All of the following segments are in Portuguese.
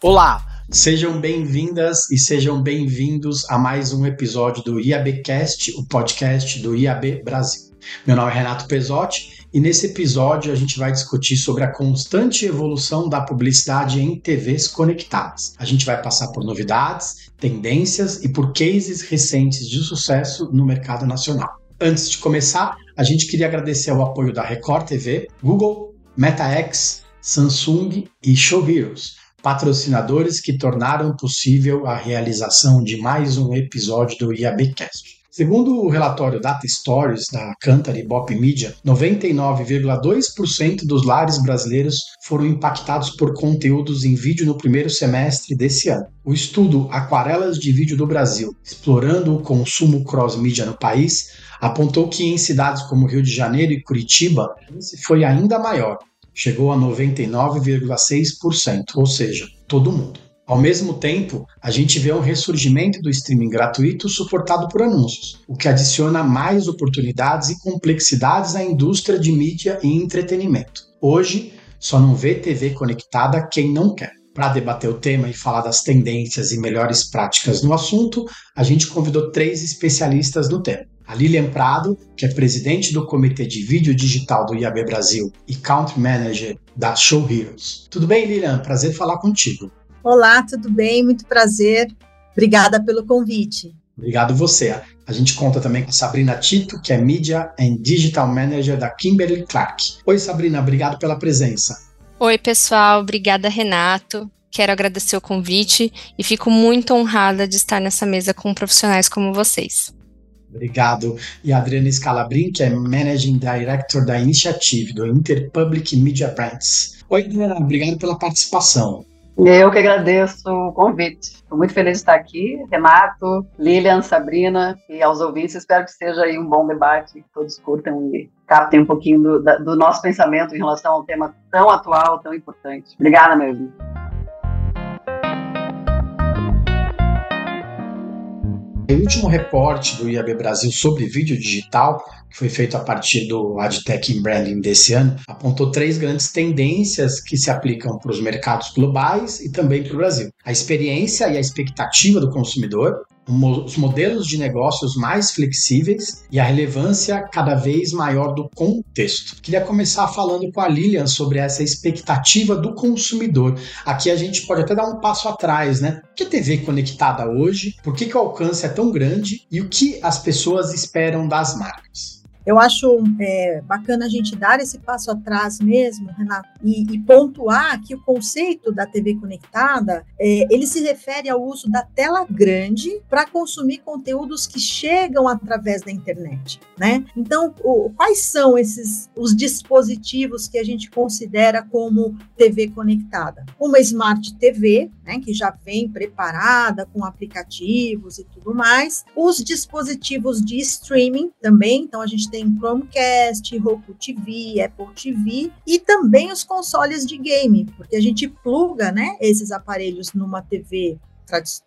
Olá, sejam bem-vindas e sejam bem-vindos a mais um episódio do IABcast, o podcast do IAB Brasil. Meu nome é Renato Pesotti e nesse episódio a gente vai discutir sobre a constante evolução da publicidade em TVs conectadas. A gente vai passar por novidades, tendências e por cases recentes de sucesso no mercado nacional. Antes de começar, a gente queria agradecer o apoio da Record TV, Google, MetaX, Samsung e Show Heroes patrocinadores que tornaram possível a realização de mais um episódio do IABcast. Segundo o relatório Data Stories da Cantar e Bop Media, 99,2% dos lares brasileiros foram impactados por conteúdos em vídeo no primeiro semestre desse ano. O estudo Aquarelas de Vídeo do Brasil, explorando o consumo cross-mídia no país, apontou que em cidades como Rio de Janeiro e Curitiba, esse foi ainda maior, chegou a 99,6%, ou seja, todo mundo. Ao mesmo tempo, a gente vê um ressurgimento do streaming gratuito suportado por anúncios, o que adiciona mais oportunidades e complexidades à indústria de mídia e entretenimento. Hoje, só não vê TV conectada quem não quer. Para debater o tema e falar das tendências e melhores práticas no assunto, a gente convidou três especialistas no tema a Lilian Prado, que é presidente do Comitê de Vídeo Digital do IAB Brasil e Country Manager da Show Heroes. Tudo bem, Lilian? Prazer falar contigo. Olá, tudo bem? Muito prazer. Obrigada pelo convite. Obrigado você. A gente conta também com a Sabrina Tito, que é Media and Digital Manager da Kimberly Clark. Oi, Sabrina, obrigado pela presença. Oi, pessoal. Obrigada, Renato. Quero agradecer o convite e fico muito honrada de estar nessa mesa com profissionais como vocês. Obrigado. E a Adriana Scalabrin, que é Managing Director da Initiative, do Interpublic Media Brands. Oi, Adriana, obrigado pela participação. Eu que agradeço o convite. Estou muito feliz de estar aqui. Renato, Lilian, Sabrina e aos ouvintes. Espero que seja aí um bom debate, que todos curtam e captem um pouquinho do, do nosso pensamento em relação a um tema tão atual, tão importante. Obrigada mesmo. O último reporte do IAB Brasil sobre vídeo digital, que foi feito a partir do AdTech in Branding desse ano, apontou três grandes tendências que se aplicam para os mercados globais e também para o Brasil: a experiência e a expectativa do consumidor, os modelos de negócios mais flexíveis e a relevância cada vez maior do contexto. Queria começar falando com a Lilian sobre essa expectativa do consumidor. Aqui a gente pode até dar um passo atrás, né? Que TV conectada hoje? Por que, que o alcance é tão grande? E o que as pessoas esperam das marcas? Eu acho é, bacana a gente dar esse passo atrás mesmo, Renato, e, e pontuar que o conceito da TV conectada, é, ele se refere ao uso da tela grande para consumir conteúdos que chegam através da internet, né? Então, o, quais são esses os dispositivos que a gente considera como TV conectada? Uma Smart TV, né, que já vem preparada com aplicativos e tudo mais. Os dispositivos de streaming também, então a gente tem tem Chromecast, Roku TV, Apple TV e também os consoles de game, porque a gente pluga, né, esses aparelhos numa TV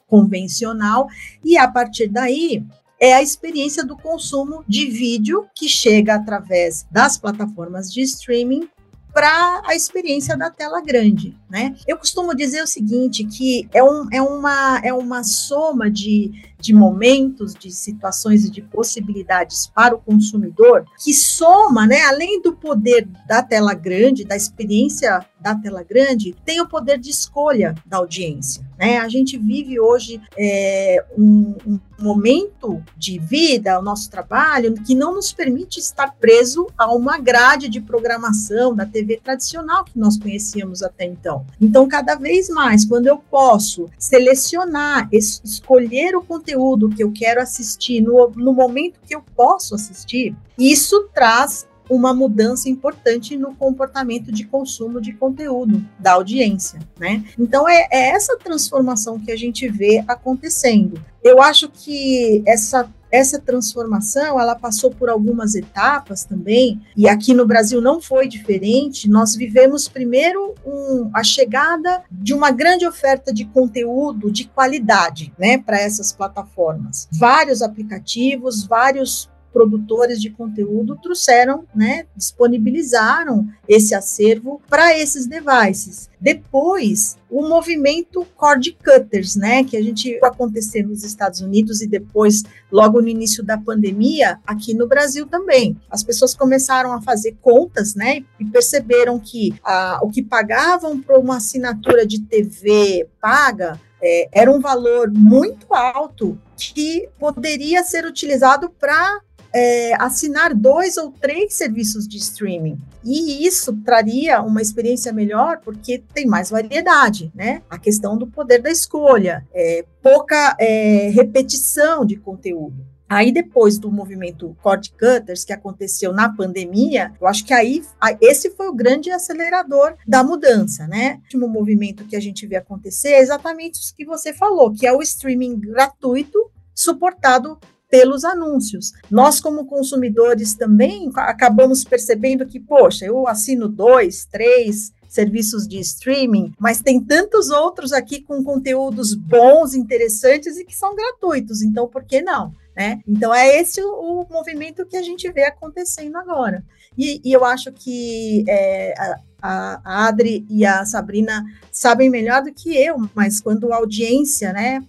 convencional e a partir daí é a experiência do consumo de vídeo que chega através das plataformas de streaming para a experiência da tela grande, né? Eu costumo dizer o seguinte, que é, um, é, uma, é uma soma de, de momentos, de situações e de possibilidades para o consumidor que soma, né, além do poder da tela grande, da experiência da tela grande, tem o poder de escolha da audiência, né? A gente vive hoje é, um, um momento de vida, o nosso trabalho, que não nos permite estar preso a uma grade de programação da TV tradicional que nós conhecíamos até então. Então, cada vez mais, quando eu posso selecionar, es escolher o conteúdo que eu quero assistir no, no momento que eu posso assistir, isso traz uma mudança importante no comportamento de consumo de conteúdo da audiência, né? Então é, é essa transformação que a gente vê acontecendo. Eu acho que essa essa transformação ela passou por algumas etapas também e aqui no Brasil não foi diferente. Nós vivemos primeiro um, a chegada de uma grande oferta de conteúdo de qualidade, né, para essas plataformas. Vários aplicativos, vários produtores de conteúdo trouxeram, né, disponibilizaram esse acervo para esses devices. Depois, o movimento cord cutters, né, que a gente acontecer nos Estados Unidos e depois, logo no início da pandemia, aqui no Brasil também. As pessoas começaram a fazer contas, né, e perceberam que o que pagavam por uma assinatura de TV paga é, era um valor muito alto que poderia ser utilizado para é, assinar dois ou três serviços de streaming. E isso traria uma experiência melhor porque tem mais variedade, né? A questão do poder da escolha, é, pouca é, repetição de conteúdo. Aí, depois do movimento cord cutters, que aconteceu na pandemia, eu acho que aí esse foi o grande acelerador da mudança, né? O último movimento que a gente vê acontecer é exatamente isso que você falou, que é o streaming gratuito suportado pelos anúncios. Nós, como consumidores, também acabamos percebendo que, poxa, eu assino dois, três serviços de streaming, mas tem tantos outros aqui com conteúdos bons, interessantes e que são gratuitos, então por que não? Né? Então é esse o, movimento que a gente vê acontecendo agora. E, e eu acho que é, a, a Adri e a Sabrina sabem melhor do que eu, mas quando a audiência, né,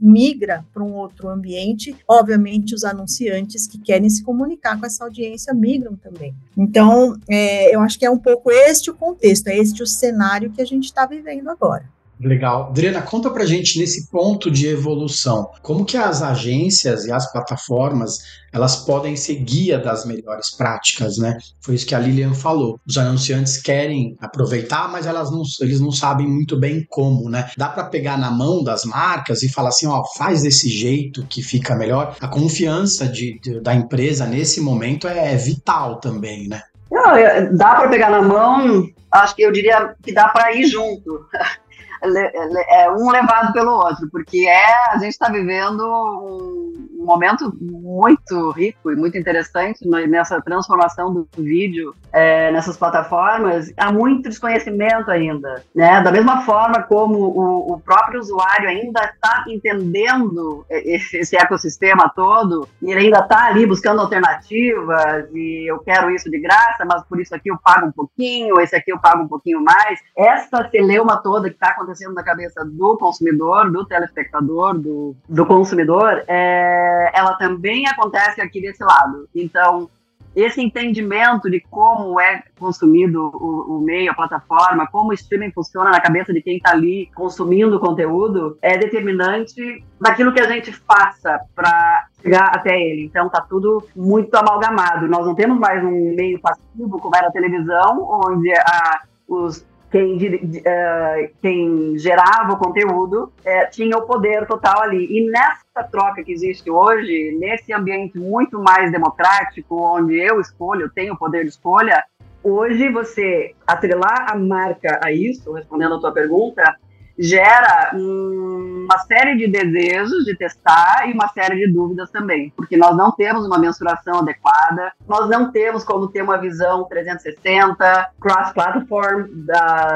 migra para um outro ambiente, obviamente os anunciantes que querem se comunicar com essa audiência migram também. Então, é, eu acho que é um pouco este o contexto, é este o cenário que a gente está vivendo agora. Legal. Adriana, conta pra gente nesse ponto de evolução, como que as agências e as plataformas, elas podem ser guia das melhores práticas, né? Foi isso que a Lilian falou. Os anunciantes querem aproveitar, mas elas não, eles não sabem muito bem como, né? Dá para pegar na mão das marcas e falar assim, ó, faz desse jeito que fica melhor. A confiança de, de da empresa nesse momento é, é vital também, né? Não, dá para pegar na mão, acho que eu diria que dá para ir junto. é um levado pelo outro, porque é a gente está vivendo um, momento muito rico e muito interessante nessa transformação do vídeo é, nessas plataformas. Há muito desconhecimento ainda, né? Da mesma forma como o, o próprio usuário ainda está entendendo esse ecossistema todo, e ele ainda está ali buscando alternativas e eu quero isso de graça, mas por isso aqui eu pago um pouquinho, esse aqui eu pago um pouquinho mais. Essa celeuma toda que está acontecendo acontecendo na cabeça do consumidor, do telespectador, do, do consumidor, é, ela também acontece aqui desse lado. Então, esse entendimento de como é consumido o, o, meio, a plataforma, como o streaming funciona na cabeça de quem está ali consumindo o conteúdo, é determinante daquilo que a gente faça para chegar até ele. Então tá tudo muito amalgamado. Nós não temos mais um meio passivo como era a televisão, onde a, os quem, uh, quem gerava o conteúdo uh, tinha o poder total ali. E nessa troca que existe hoje, nesse ambiente muito mais democrático, onde eu escolho, tenho o poder de escolha, hoje você atrelar a marca a isso, respondendo a tua pergunta, gera uma série de desejos de testar e uma série de dúvidas também, porque nós não temos uma mensuração adequada, nós não temos como ter uma visão 360, cross-platform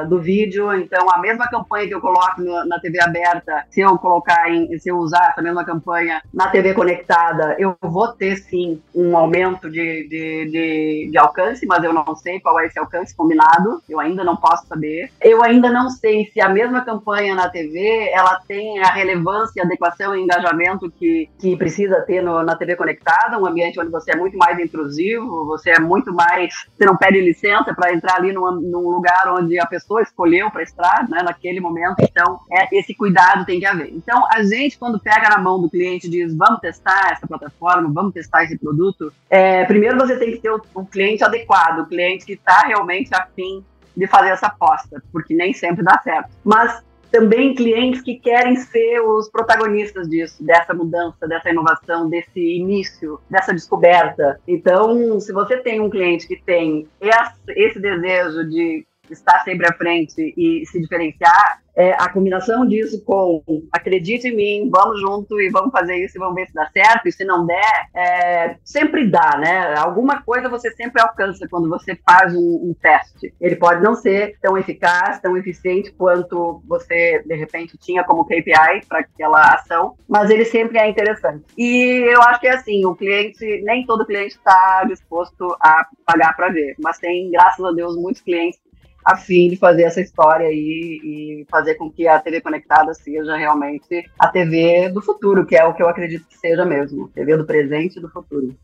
do vídeo, então a mesma campanha que eu coloco no, na TV aberta, se eu colocar em, se eu usar essa mesma campanha na TV conectada, eu vou ter sim um aumento de, de, de, de alcance, mas eu não sei qual é esse alcance combinado, eu ainda não posso saber. Eu ainda não sei se a mesma campanha campanha na TV, ela tem a relevância, adequação e engajamento que, que precisa ter no, na TV conectada, um ambiente onde você é muito mais intrusivo, você é muito mais. Você não pede licença para entrar ali num, num, lugar onde a pessoa escolheu para estar, né, naquele momento. Então, é, esse cuidado tem que haver. Então, a gente, quando pega na mão do cliente e diz, vamos testar essa plataforma, vamos testar esse produto, é, primeiro você tem que ter o, o cliente adequado, o cliente que está realmente afim de fazer essa aposta, porque nem sempre dá certo. Mas também clientes que querem ser os protagonistas disso, dessa mudança, dessa inovação, desse início, dessa descoberta. Então, se você tem um cliente que tem esse desejo de estar sempre à frente e se diferenciar, é, a combinação disso com acredite em mim, vamos junto e vamos fazer isso e vamos ver se dá certo, e se não der, é, sempre dá, né? Alguma coisa você sempre alcança quando você faz um, um, teste. Ele pode não ser tão eficaz, tão eficiente quanto você, de repente, tinha como KPI para aquela ação, mas ele sempre é interessante. E eu acho que é assim, o cliente, nem todo cliente está disposto a pagar para ver, mas tem, graças a Deus, muitos clientes a fim de fazer essa história aí e fazer com que a TV conectada seja realmente a TV do futuro, que é o que eu acredito que seja mesmo, TV do presente e do futuro.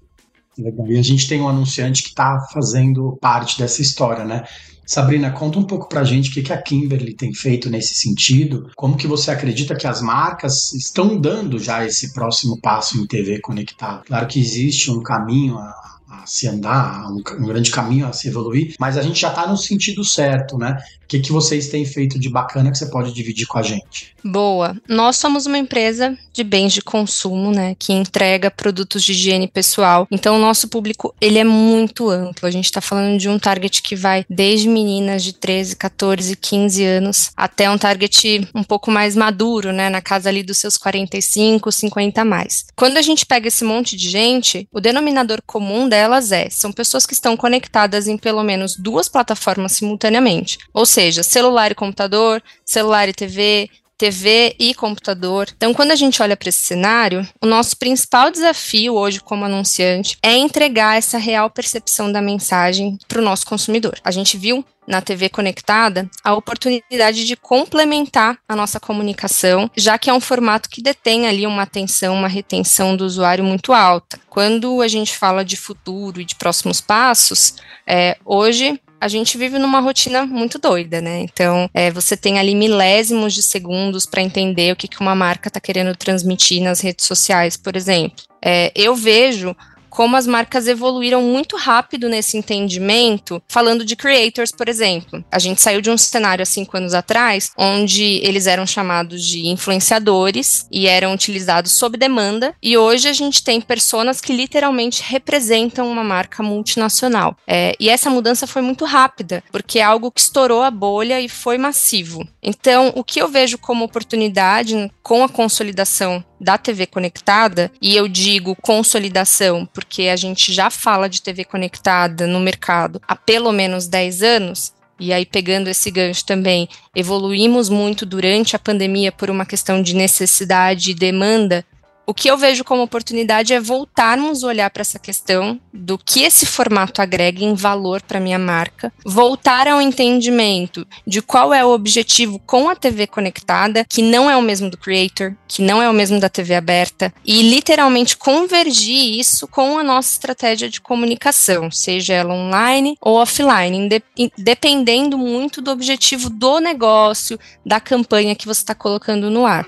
Legal. E a gente tem um anunciante que está fazendo parte dessa história, né? Sabrina, conta um pouco para a gente o que, que a Kimberly tem feito nesse sentido, como que você acredita que as marcas estão dando já esse próximo passo em TV conectada. Claro que existe um caminho a a se andar, um, um, grande caminho a se evoluir, mas a gente já está no sentido certo, né? O que, que vocês têm feito de bacana que você pode dividir com a gente? Boa. Nós somos uma empresa de bens de consumo, né, que entrega produtos de higiene pessoal. Então, o nosso público, ele é muito amplo. A gente está falando de um target que vai desde meninas de 13, 14, 15 anos, até um target um pouco mais maduro, né, na casa ali dos seus 45, 50 a mais. Quando a gente pega esse monte de gente, o denominador comum delas é, são pessoas que estão conectadas em pelo menos duas plataformas simultaneamente. Ou seja, celular e computador, celular e TV, TV e computador. Então, quando a gente olha para esse cenário, o nosso principal desafio hoje como anunciante é entregar essa real percepção da mensagem para o nosso consumidor. A gente viu na TV conectada a oportunidade de complementar a nossa comunicação, já que é um formato que detém ali uma atenção, uma retenção do usuário muito alta. Quando a gente fala de futuro e de próximos passos, é, hoje a gente vive numa rotina muito doida, né? Então, é, você tem ali milésimos de segundos para entender o que, que uma marca está querendo transmitir nas redes sociais, por exemplo. É, eu vejo como as marcas evoluíram muito rápido nesse entendimento, falando de creators, por exemplo. A gente saiu de um cenário há cinco anos atrás, onde eles eram chamados de influenciadores e eram utilizados sob demanda, e hoje a gente tem personas que literalmente representam uma marca multinacional. É, e essa mudança foi muito rápida, porque é algo que estourou a bolha e foi massivo. Então, o que eu vejo como oportunidade com a consolidação da TV conectada, e eu digo consolidação porque a gente já fala de TV conectada no mercado há pelo menos 10 anos, e aí, pegando esse gancho também, evoluímos muito durante a pandemia por uma questão de necessidade e demanda o que eu vejo como oportunidade é voltarmos a olhar para essa questão do que esse formato agrega em valor para minha marca, voltar ao entendimento de qual é o objetivo com a TV conectada, que não é o mesmo do creator, que não é o mesmo da TV aberta, e literalmente convergir isso com a nossa estratégia de comunicação, seja ela online ou offline, dependendo muito do objetivo do negócio, da campanha que você está colocando no ar.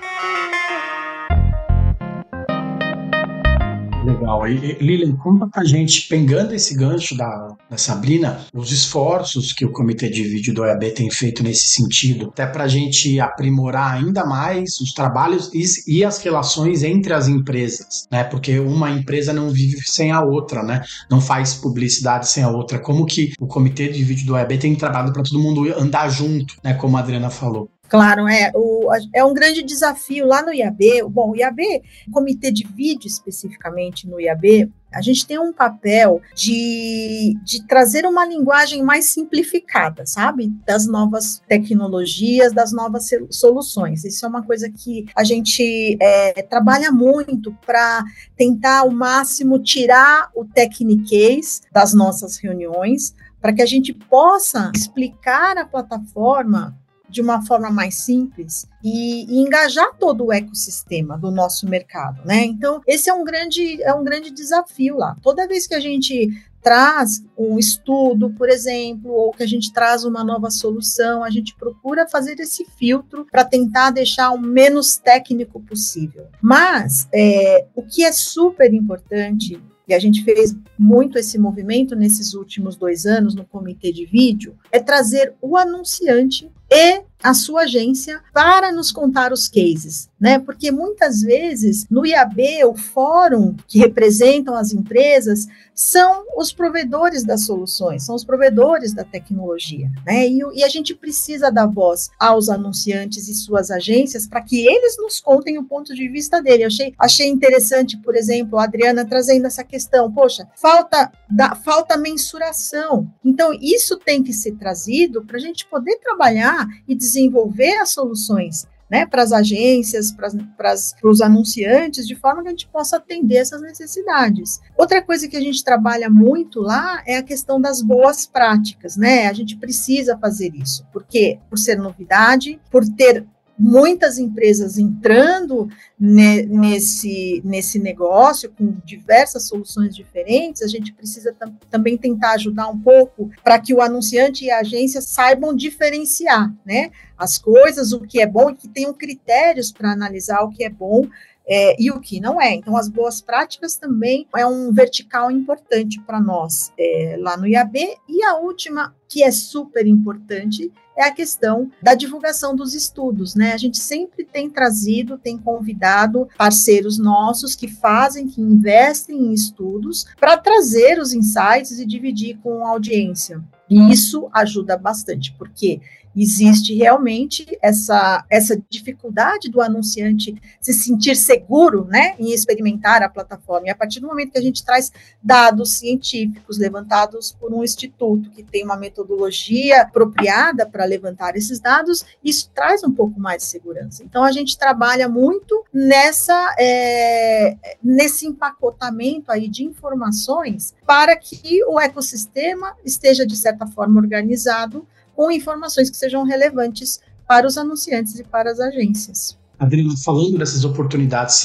Legal. E, Lilian, conta pra gente, pegando esse gancho da, da Sabrina, os esforços que o Comitê de Vídeo do OEAB tem feito nesse sentido, até pra gente aprimorar ainda mais os trabalhos e, e as relações entre as empresas, né? Porque uma empresa não vive sem a outra, né? Não faz publicidade sem a outra. Como que o Comitê de Vídeo do OEAB tem trabalhado para todo mundo andar junto, né? Como a Adriana falou. Claro, é, o, é um grande desafio lá no IAB. Bom, o IAB, comitê de vídeo especificamente no IAB, a gente tem um papel de, de trazer uma linguagem mais simplificada, sabe? Das novas tecnologias, das novas soluções. Isso é uma coisa que a gente é, trabalha muito para tentar ao máximo tirar o techniquez das nossas reuniões, para que a gente possa explicar a plataforma de uma forma mais simples e, e, engajar todo o ecossistema do nosso mercado, né? Então, esse é um grande, é um grande desafio lá. Toda vez que a gente traz um estudo, por exemplo, ou que a gente traz uma nova solução, a gente procura fazer esse filtro para tentar deixar o menos técnico possível. Mas é, o que é super importante e a gente fez muito esse movimento nesses últimos dois anos no comitê de vídeo, é trazer o anunciante e a sua agência para nos contar os cases, né? Porque muitas vezes no IAB, o fórum que representam as empresas são os provedores das soluções, são os provedores da tecnologia, né? E, e a gente precisa dar voz aos anunciantes e suas agências para que eles nos contem o ponto de vista dele. Eu achei, achei interessante, por exemplo, a Adriana trazendo essa questão, poxa, falta da, falta mensuração. Então, isso tem que ser trazido para a gente poder trabalhar e desenvolver as soluções né, para as agências, para os anunciantes, de forma que a gente possa atender essas necessidades. Outra coisa que a gente trabalha muito lá é a questão das boas práticas, né? A gente precisa fazer isso, porque por ser novidade, por ter muitas empresas entrando ne, nesse, nesse negócio com diversas soluções diferentes, a gente precisa tam, também tentar ajudar um pouco para que o anunciante e a agência saibam diferenciar né, as coisas, o que é bom e que tenham critérios para analisar o que é bom é, e o que não é. Então, as boas práticas também é um vertical importante para nós é, lá no IAB. E a última, que é super importante, é a questão da divulgação dos estudos, né? A gente sempre tem trazido, tem convidado parceiros nossos que fazem, que investem em estudos para trazer os insights e dividir com a audiência. E isso ajuda bastante, porque existe realmente essa, essa dificuldade do anunciante se sentir seguro né, em experimentar a plataforma. E a partir do momento que a gente traz dados científicos levantados por um instituto que tem uma metodologia apropriada para levantar esses dados, isso traz um pouco mais de segurança. Então, a gente trabalha muito nessa, é, nesse empacotamento aí de informações para que o ecossistema esteja, de certa forma, organizado com informações que sejam relevantes para os anunciantes e para as agências. Adriana, falando dessas oportunidades,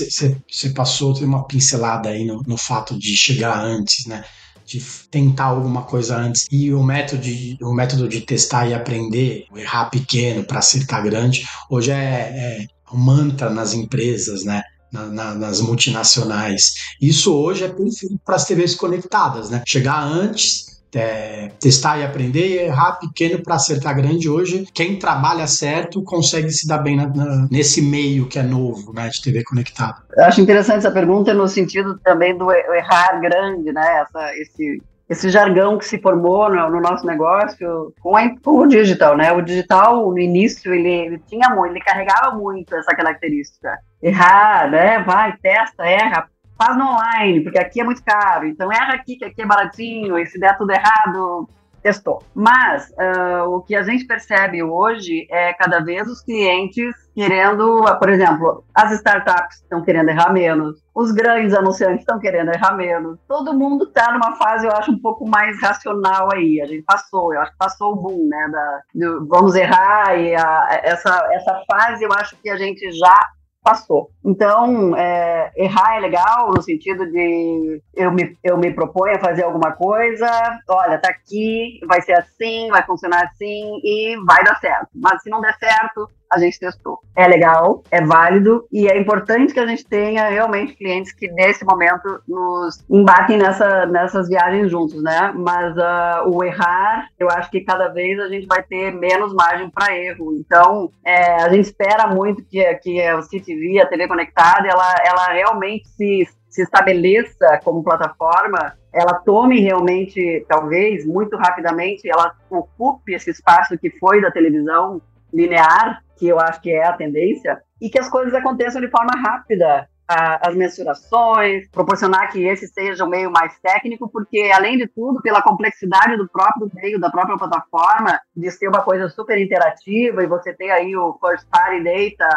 você passou, tem uma pincelada aí no, no fato de chegar antes, né? de tentar alguma coisa antes e o método de, o método de testar e aprender, errar pequeno para acertar grande, hoje é, é um mantra nas empresas, né? Na, na, nas multinacionais. Isso hoje é perfeito para as TVs conectadas, né? Chegar antes é, testar e aprender, errar pequeno para acertar grande. Hoje, quem trabalha certo consegue se dar bem na, na, nesse meio que é novo, né, de TV conectada. Acho interessante essa pergunta no sentido também do errar grande, né, essa, esse esse jargão que se formou no, no nosso negócio com, a, com, o digital, né? O digital no início ele, ele tinha muito, ele carregava muito essa característica. Errar, né? Vai, testa, erra, faz no online, porque aqui é muito caro. Então erra aqui, que aqui é baratinho, e se der tudo errado, testou. Mas uh, o que a gente percebe hoje é cada vez os clientes querendo, por exemplo, as startups estão querendo errar menos, os grandes anunciantes estão querendo errar menos. Todo mundo está numa fase, eu acho, um pouco mais racional aí. A gente passou, eu acho que passou o boom, né? Da, do, vamos errar e a, essa, essa fase eu acho que a gente já passou. Então, é, errar é legal no sentido de eu me, eu me proponho a fazer alguma coisa, olha, tá aqui, vai ser assim, vai funcionar assim e vai dar certo. Mas se não der certo, a gente testou. É legal, é válido e é importante que a gente tenha realmente clientes que nesse momento nos embarquem nessa, nessas viagens juntos, né? Mas uh, o errar, eu acho que cada vez a gente vai ter menos margem para erro. Então, é, a gente espera muito que, que o CTV, a TV conectada, ela, ela realmente se se estabeleça como plataforma, ela tome realmente, talvez, muito rapidamente, ela ocupe esse espaço que foi da televisão linear que eu acho que é a tendência, e que as coisas aconteçam de forma rápida. as mensurações, proporcionar que esse seja um meio mais técnico, porque, além de tudo, pela complexidade do próprio meio, da própria plataforma, de ser uma coisa super interativa, e você ter aí o first party data,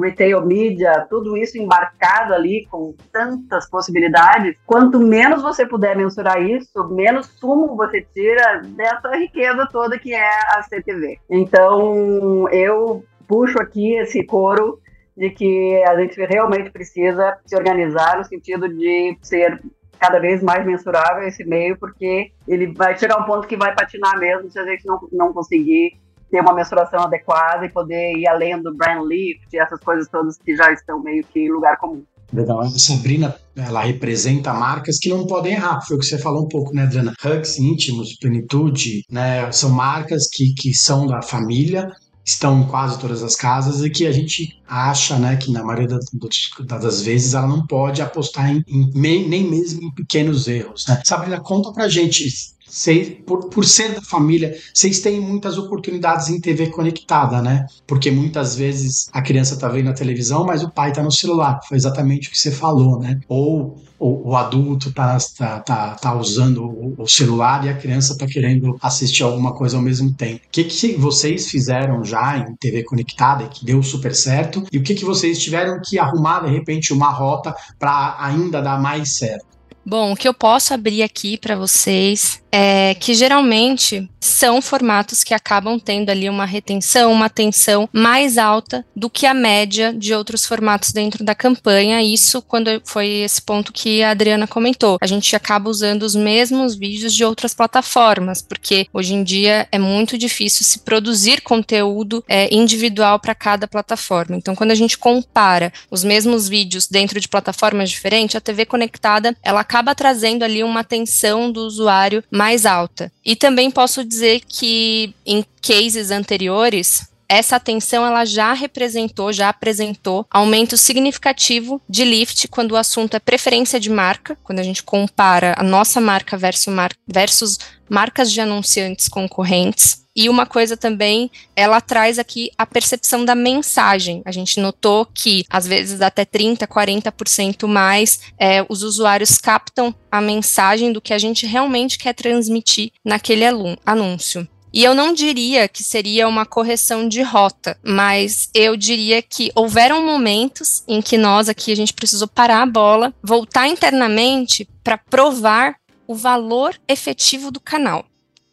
retail media, tudo isso embarcado ali com tantas possibilidades, quanto menos você puder mensurar isso, menos sumo você tira dessa riqueza toda que é a CTV. Então, eu puxo aqui esse coro de que a gente realmente precisa se organizar no sentido de ser cada vez mais mensurável esse meio, porque ele vai chegar um ponto que vai patinar mesmo se a gente não, não conseguir ter uma mensuração adequada e poder ir além do brand lift e essas coisas todas que já estão meio que em lugar comum. Legal. A Sabrina, ela representa marcas que não podem errar. Foi o que você falou um pouco, né, Adriana? Hugs íntimos, plenitude, né? São marcas que, que são da família estão em quase todas as casas e que a gente acha, né, que na maioria das vezes ela não pode apostar em, em nem mesmo em pequenos erros, né? Sabrina, conta pra gente Por, por ser da família, vocês têm muitas oportunidades em TV conectada, né? Porque muitas vezes a criança tá vendo a televisão, mas o pai tá no celular. Foi exatamente o que você falou, né? Ou o, o adulto tá, tá, tá, tá usando o, o, celular e a criança tá querendo assistir alguma coisa ao mesmo tempo. O que, que vocês fizeram já em TV conectada e que deu super certo? E o que, que vocês tiveram que arrumar, de repente, uma rota para ainda dar mais certo? Bom, o que eu posso abrir aqui para vocês é que geralmente são formatos que acabam tendo ali uma retenção, uma atenção mais alta do que a média de outros formatos dentro da campanha. Isso quando foi esse ponto que a Adriana comentou. A gente acaba usando os mesmos vídeos de outras plataformas, porque hoje em dia é muito difícil se produzir conteúdo é, individual para cada plataforma. Então, quando a gente compara os mesmos vídeos dentro de plataformas diferentes, a TV conectada ela acaba trazendo ali uma atenção do usuário mais alta. E também posso dizer que em cases anteriores, essa atenção ela já representou, já apresentou aumento significativo de lift quando o assunto é preferência de marca, quando a gente compara a nossa marca versus, mar versus marcas de anunciantes concorrentes. E uma coisa também, ela traz aqui a percepção da mensagem. A gente notou que, às vezes, até 30%, 40% mais, é, os usuários captam a mensagem do que a gente realmente quer transmitir naquele anúncio. E eu não diria que seria uma correção de rota, mas eu diria que houveram momentos em que nós aqui a gente precisou parar a bola, voltar internamente para provar o valor efetivo do canal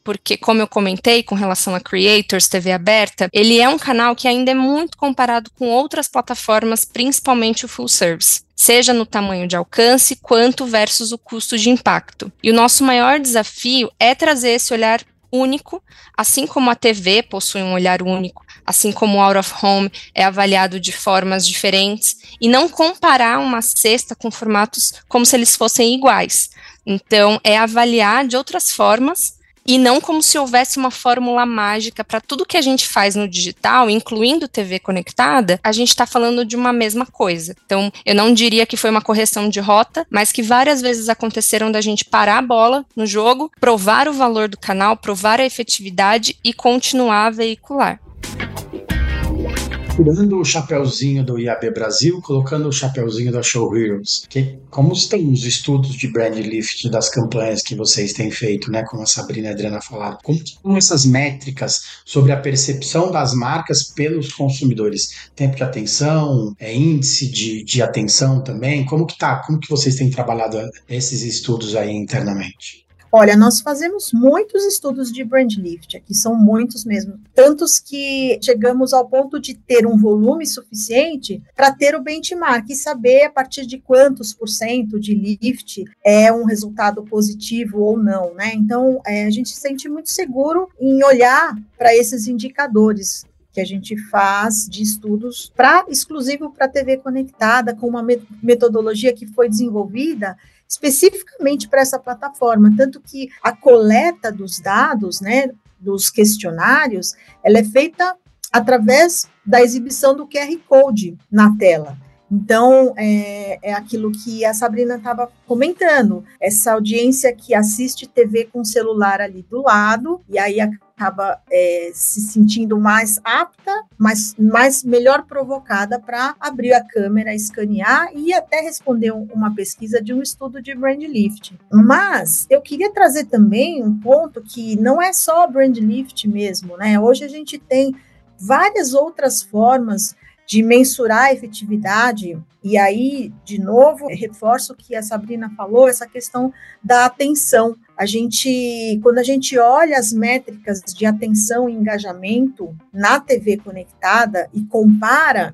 porque, como eu comentei com relação a Creators, TV aberta, ele é um canal que ainda é muito comparado com outras plataformas, principalmente o full service. Seja no tamanho de alcance, quanto versus o custo de impacto. E o nosso maior desafio é trazer esse olhar único, assim como a TV possui um olhar único, assim como o out of home é avaliado de formas diferentes, e não comparar uma cesta com formatos como se eles fossem iguais. Então, é avaliar de outras formas e não como se houvesse uma fórmula mágica para tudo que a gente faz no digital, incluindo TV conectada, a gente está falando de uma mesma coisa. Então, eu não diria que foi uma correção de rota, mas que várias vezes aconteceram da gente parar a bola no jogo, provar o valor do canal, provar a efetividade e continuar a veicular tirando o chapéuzinho do IAB Brasil, colocando o chapéuzinho da Show Heroes. Que, como estão os estudos de brand lift das campanhas que vocês têm feito, né? Como a Sabrina e a Adriana falaram. Como estão essas métricas sobre a percepção das marcas pelos consumidores? Tempo de atenção, é índice de, de atenção também? Como que tá? Como que vocês têm trabalhado esses estudos aí internamente? Olha, nós fazemos muitos estudos de brand lift, aqui são muitos mesmo, tantos que chegamos ao ponto de ter um volume suficiente para ter o benchmark e saber a partir de quantos por cento de lift é um resultado positivo ou não, né? Então, é, a gente se sente muito seguro em olhar para esses indicadores que a gente faz de estudos para exclusivo para TV conectada com uma metodologia que foi desenvolvida especificamente para essa plataforma, tanto que a coleta dos dados, né, dos questionários, ela é feita através da exibição do QR Code na tela. Então, é, é aquilo que a Sabrina estava comentando, essa audiência que assiste TV com celular ali do lado, e aí acaba é, se sentindo mais apta, mais, mais melhor provocada para abrir a câmera, escanear e até responder um, uma pesquisa de um estudo de brand lift. Mas eu queria trazer também um ponto que não é só brand lift mesmo, né? Hoje a gente tem várias outras formas de mensurar a efetividade, e aí, de novo, reforço o que a Sabrina falou, essa questão da atenção. A gente, quando a gente olha as métricas de atenção e engajamento na TV conectada e compara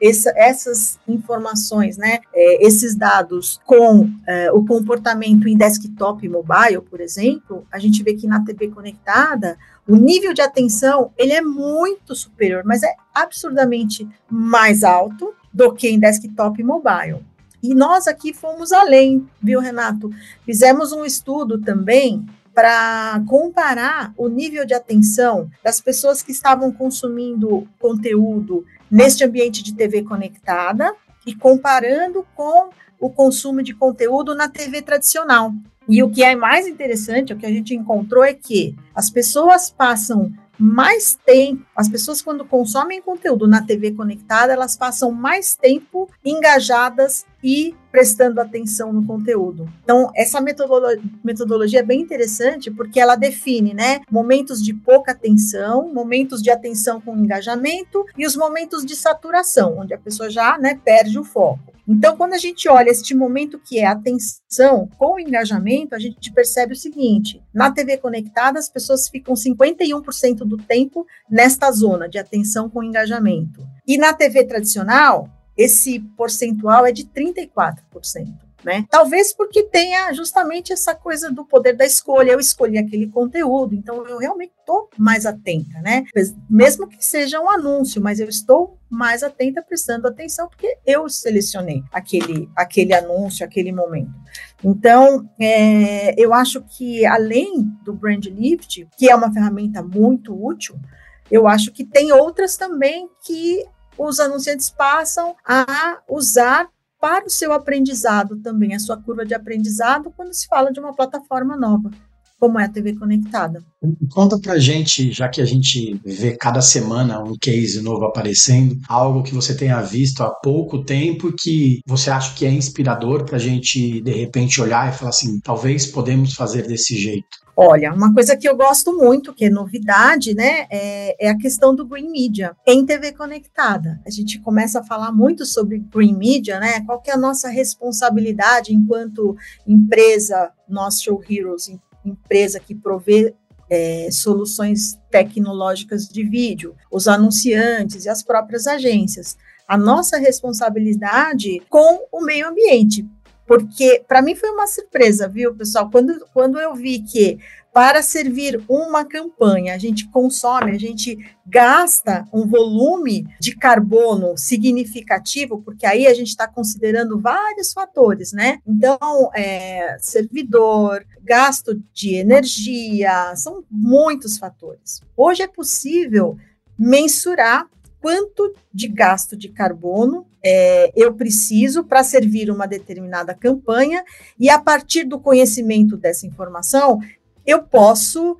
essa, essas informações, né, é, esses dados com é, o comportamento em desktop e mobile, por exemplo, a gente vê que na TV conectada o nível de atenção ele é muito superior, mas é absurdamente mais alto do que em desktop e mobile. E nós aqui fomos além, viu, Renato? Fizemos um estudo também para comparar o nível de atenção das pessoas que estavam consumindo conteúdo neste ambiente de TV conectada e comparando com o consumo de conteúdo na TV tradicional. E o que é mais interessante, o que a gente encontrou é que as pessoas passam mais tempo, as pessoas quando consomem conteúdo na TV conectada, elas passam mais tempo engajadas e prestando atenção no conteúdo. Então, essa metodolo metodologia é bem interessante porque ela define, né, momentos de pouca atenção, momentos de atenção com engajamento e os momentos de saturação, onde a pessoa já, né, perde o foco. Então, quando a gente olha este momento que é atenção com engajamento, a gente percebe o seguinte: na TV conectada, as pessoas ficam 51% do tempo nesta zona de atenção com engajamento. E na TV tradicional, esse percentual é de 34% né? Talvez porque tenha justamente essa coisa do poder da escolha. Eu escolhi aquele conteúdo, então eu realmente estou mais atenta, né? Mesmo que seja um anúncio, mas eu estou mais atenta, prestando atenção, porque eu selecionei aquele, aquele anúncio, aquele momento. Então, é, eu acho que além do Brand Lift, que é uma ferramenta muito útil, eu acho que tem outras também que os anunciantes passam a usar para o seu aprendizado também, a sua curva de aprendizado, quando se fala de uma plataforma nova, como é a TV Conectada. Conta pra gente, já que a gente vê cada semana um case novo aparecendo, algo que você tenha visto há pouco tempo que você acha que é inspirador para a gente, de repente, olhar e falar assim, talvez podemos fazer desse jeito. Olha, uma coisa que eu gosto muito, que é novidade, né, é, é, a questão do Green Media em TV conectada. A gente começa a falar muito sobre Green Media, né? Qual que é a nossa responsabilidade enquanto empresa, nós Show Heroes, empresa que provê é, soluções tecnológicas de vídeo, os anunciantes e as próprias agências. A nossa responsabilidade com o meio ambiente, porque para mim foi uma surpresa, viu, pessoal? Quando, quando eu vi que para servir uma campanha a gente consome, a gente gasta um volume de carbono significativo, porque aí a gente está considerando vários fatores, né? Então, é, servidor, gasto de energia, são muitos fatores. Hoje é possível mensurar quanto de gasto de carbono é, eu preciso para servir uma determinada campanha, e a partir do conhecimento dessa informação, eu posso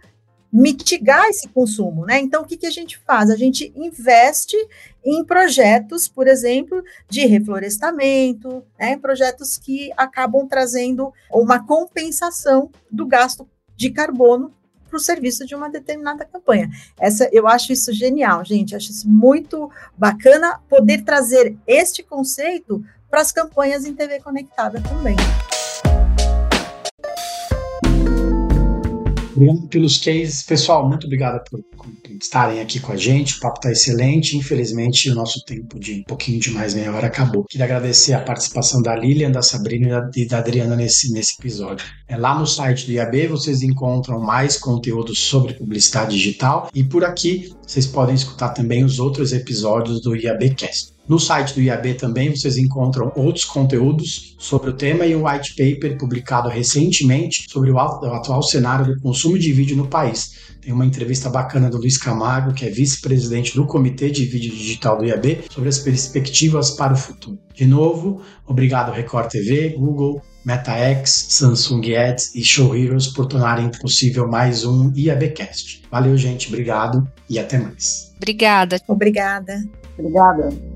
mitigar esse consumo, né? Então, o que, que a gente faz? A gente investe em projetos, por exemplo, de reflorestamento, né? projetos que acabam trazendo uma compensação do gasto de carbono para o serviço de uma determinada campanha. Essa, eu acho isso genial, gente. Acho isso muito bacana poder trazer este conceito para as campanhas em TV conectada também. Obrigado pelos cases. Pessoal, muito obrigado por, estarem aqui com a gente. O papo está excelente. Infelizmente, o nosso tempo de um pouquinho de mais meia hora acabou. Queria agradecer a participação da Lilian, da Sabrina e da, e da Adriana nesse, nesse episódio. É, lá no site do IAB vocês encontram mais conteúdo sobre publicidade digital e por aqui vocês podem escutar também os outros episódios do IABcast. No site do IAB também vocês encontram outros conteúdos sobre o tema e um white paper publicado recentemente sobre o atual cenário do consumo de vídeo no país. Tem uma entrevista bacana do Luiz Camargo, que é vice-presidente do Comitê de Vídeo Digital do IAB, sobre as perspectivas para o futuro. De novo, obrigado Record TV, Google, MetaX, Samsung Ads e Show Heroes por tornarem possível mais um IABcast. Valeu, gente, obrigado e até mais. Obrigada. Obrigada. Obrigada.